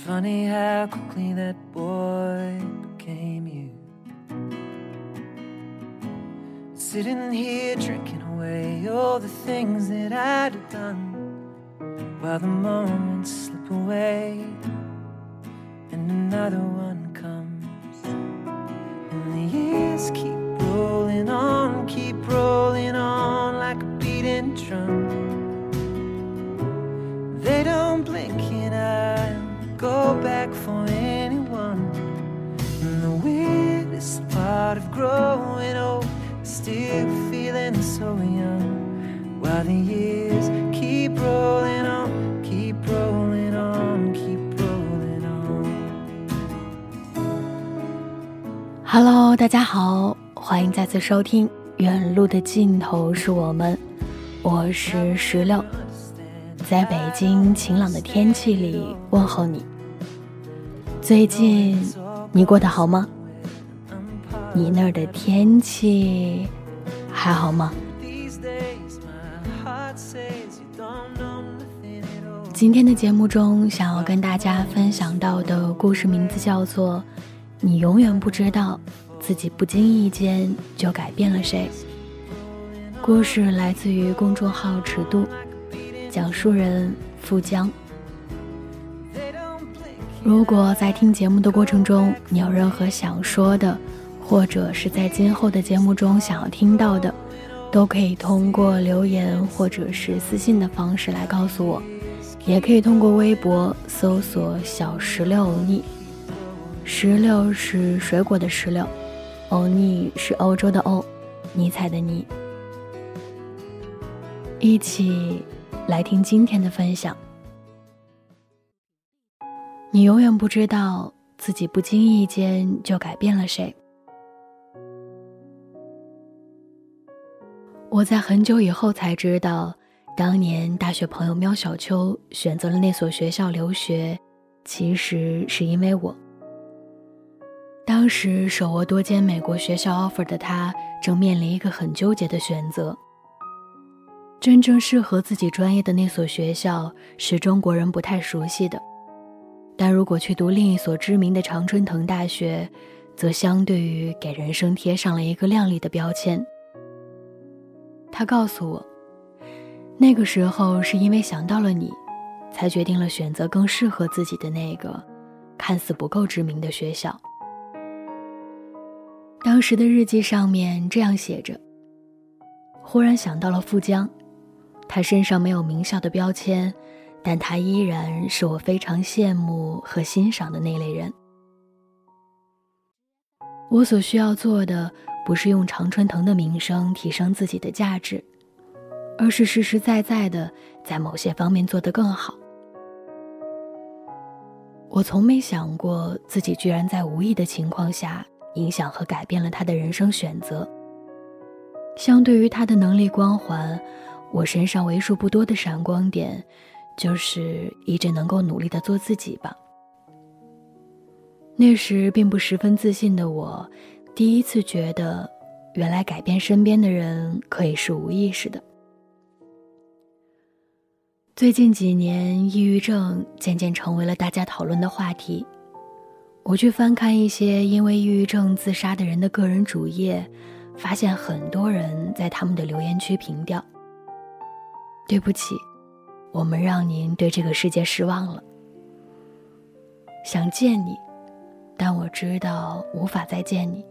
It's funny how quickly that boy became you. Sitting here drinking away all the things that I'd have done while the moments slip away and another one comes and the years keep rolling on, keep rolling on like a beating drum. The years keep rolling on, keep rolling on, keep rolling on. Hello，大家好，欢迎再次收听《远路的尽头是我们》，我是石榴。在北京晴朗的天气里问候你。最近你过得好吗？你那儿的天气还好吗？今天的节目中，想要跟大家分享到的故事名字叫做《你永远不知道自己不经意间就改变了谁》。故事来自于公众号“尺度”。讲述人富江。如果在听节目的过程中，你有任何想说的，或者是在今后的节目中想要听到的，都可以通过留言或者是私信的方式来告诉我，也可以通过微博搜索“小石榴欧尼”，石榴是水果的石榴，欧尼是欧洲的欧，尼采的尼，一起。来听今天的分享。你永远不知道自己不经意间就改变了谁。我在很久以后才知道，当年大学朋友喵小秋选择了那所学校留学，其实是因为我。当时手握多间美国学校 offer 的他，正面临一个很纠结的选择。真正适合自己专业的那所学校是中国人不太熟悉的，但如果去读另一所知名的常春藤大学，则相对于给人生贴上了一个亮丽的标签。他告诉我，那个时候是因为想到了你，才决定了选择更适合自己的那个看似不够知名的学校。当时的日记上面这样写着：“忽然想到了富江。”他身上没有名校的标签，但他依然是我非常羡慕和欣赏的那类人。我所需要做的，不是用常春藤的名声提升自己的价值，而是实实在在的在某些方面做得更好。我从没想过自己居然在无意的情况下影响和改变了他的人生选择。相对于他的能力光环。我身上为数不多的闪光点，就是一直能够努力的做自己吧。那时并不十分自信的我，第一次觉得，原来改变身边的人可以是无意识的。最近几年，抑郁症渐渐成为了大家讨论的话题。我去翻看一些因为抑郁症自杀的人的个人主页，发现很多人在他们的留言区评调。对不起，我们让您对这个世界失望了。想见你，但我知道无法再见你，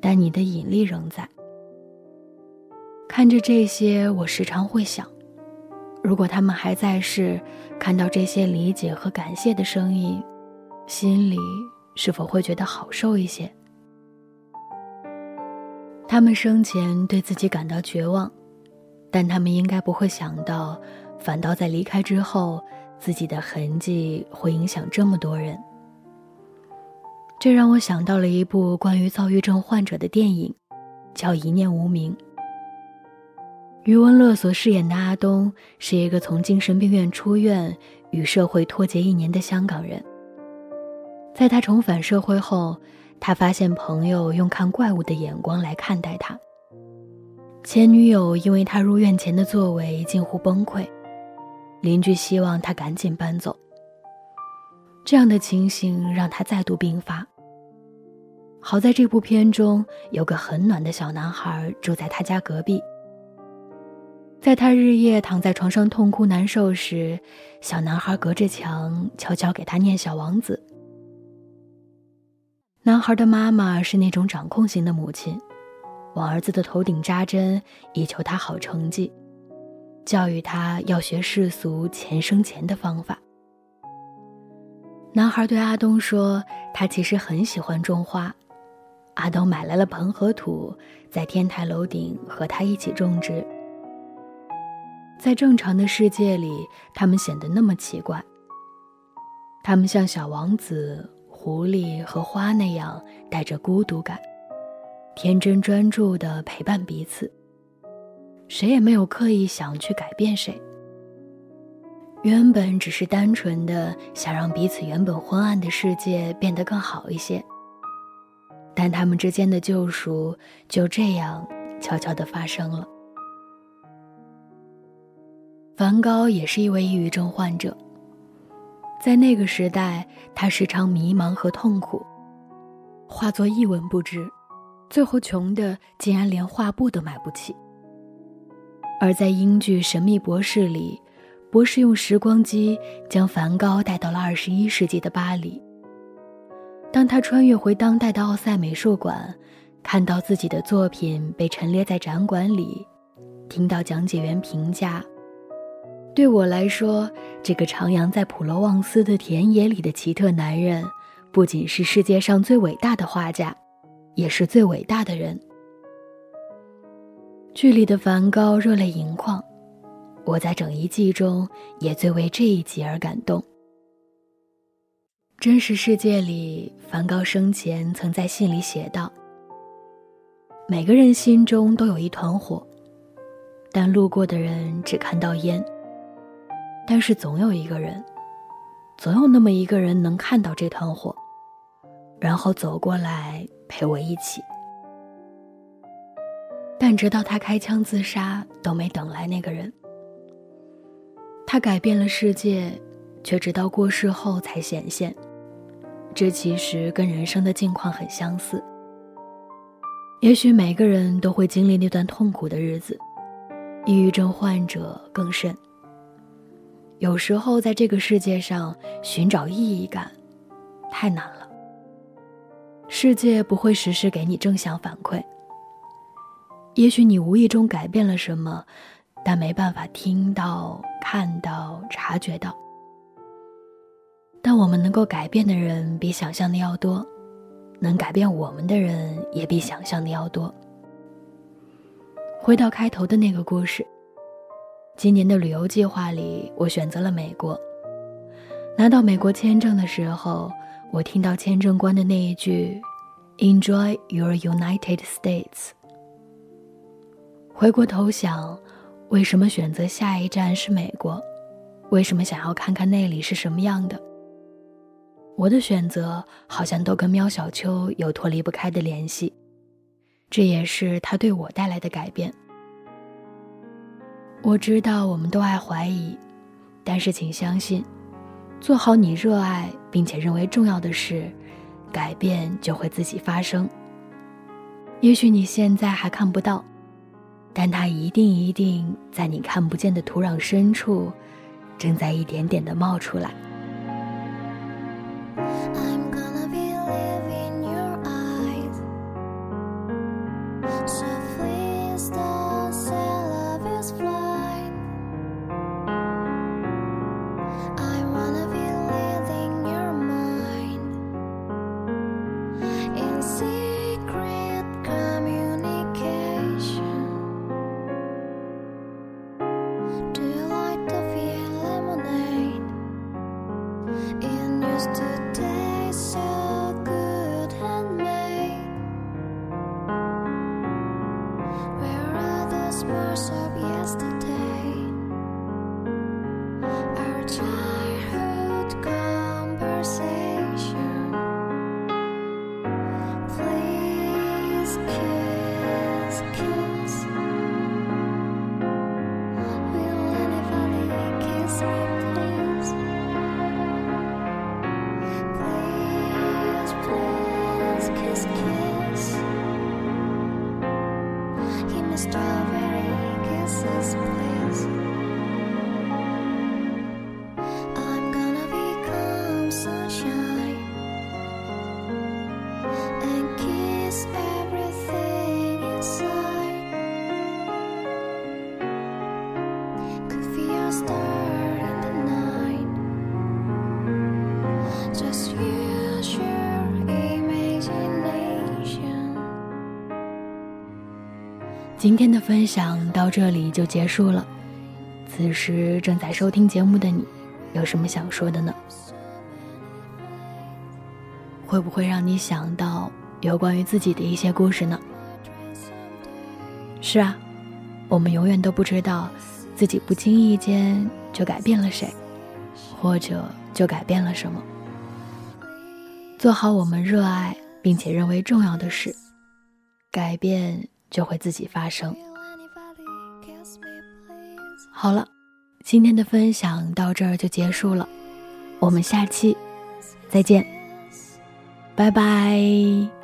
但你的引力仍在。看着这些，我时常会想，如果他们还在世，看到这些理解和感谢的声音，心里是否会觉得好受一些？他们生前对自己感到绝望。但他们应该不会想到，反倒在离开之后，自己的痕迹会影响这么多人。这让我想到了一部关于躁郁症患者的电影，叫《一念无名》。余文乐所饰演的阿东是一个从精神病院出院、与社会脱节一年的香港人。在他重返社会后，他发现朋友用看怪物的眼光来看待他。前女友因为他入院前的作为近乎崩溃，邻居希望他赶紧搬走。这样的情形让他再度病发。好在这部片中有个很暖的小男孩住在他家隔壁。在他日夜躺在床上痛哭难受时，小男孩隔着墙悄悄给他念《小王子》。男孩的妈妈是那种掌控型的母亲，往儿子的头顶扎针，以求他好成绩，教育他要学世俗钱生钱的方法。男孩对阿东说：“他其实很喜欢种花。”阿东买来了盆和土，在天台楼顶和他一起种植。在正常的世界里，他们显得那么奇怪。他们像小王子、狐狸和花那样，带着孤独感，天真专注地陪伴彼此。谁也没有刻意想去改变谁。原本只是单纯的想让彼此原本昏暗的世界变得更好一些。但他们之间的救赎就这样悄悄地发生了。梵高也是一位抑郁症患者。在那个时代，他时常迷茫和痛苦，画作一文不值，最后穷的竟然连画布都买不起。而在英剧《神秘博士》里，博士用时光机将梵高带到了二十一世纪的巴黎。当他穿越回当代的奥赛美术馆，看到自己的作品被陈列在展馆里，听到讲解员评价。对我来说，这个徜徉在普罗旺斯的田野里的奇特男人，不仅是世界上最伟大的画家，也是最伟大的人。剧里的梵高热泪盈眶，我在整一季中也最为这一集而感动。真实世界里，梵高生前曾在信里写道：“每个人心中都有一团火，但路过的人只看到烟。”但是总有一个人，总有那么一个人能看到这团火，然后走过来陪我一起。但直到他开枪自杀，都没等来那个人。他改变了世界，却直到过世后才显现。这其实跟人生的境况很相似。也许每个人都会经历那段痛苦的日子，抑郁症患者更甚。有时候，在这个世界上寻找意义感，太难了。世界不会时时给你正向反馈。也许你无意中改变了什么，但没办法听到、看到、察觉到。但我们能够改变的人比想象的要多，能改变我们的人也比想象的要多。回到开头的那个故事。今年的旅游计划里，我选择了美国。拿到美国签证的时候，我听到签证官的那一句 “Enjoy your United States”。回过头想，为什么选择下一站是美国？为什么想要看看那里是什么样的？我的选择好像都跟喵小秋有脱离不开的联系，这也是他对我带来的改变。我知道我们都爱怀疑，但是请相信，做好你热爱并且认为重要的事，改变就会自己发生。也许你现在还看不到，但它一定一定在你看不见的土壤深处，正在一点点的冒出来。今天的分享到这里就结束了。此时正在收听节目的你，有什么想说的呢？会不会让你想到有关于自己的一些故事呢？是啊，我们永远都不知道自己不经意间就改变了谁，或者就改变了什么。做好我们热爱并且认为重要的事，改变。就会自己发生。好了，今天的分享到这儿就结束了，我们下期再见，拜拜。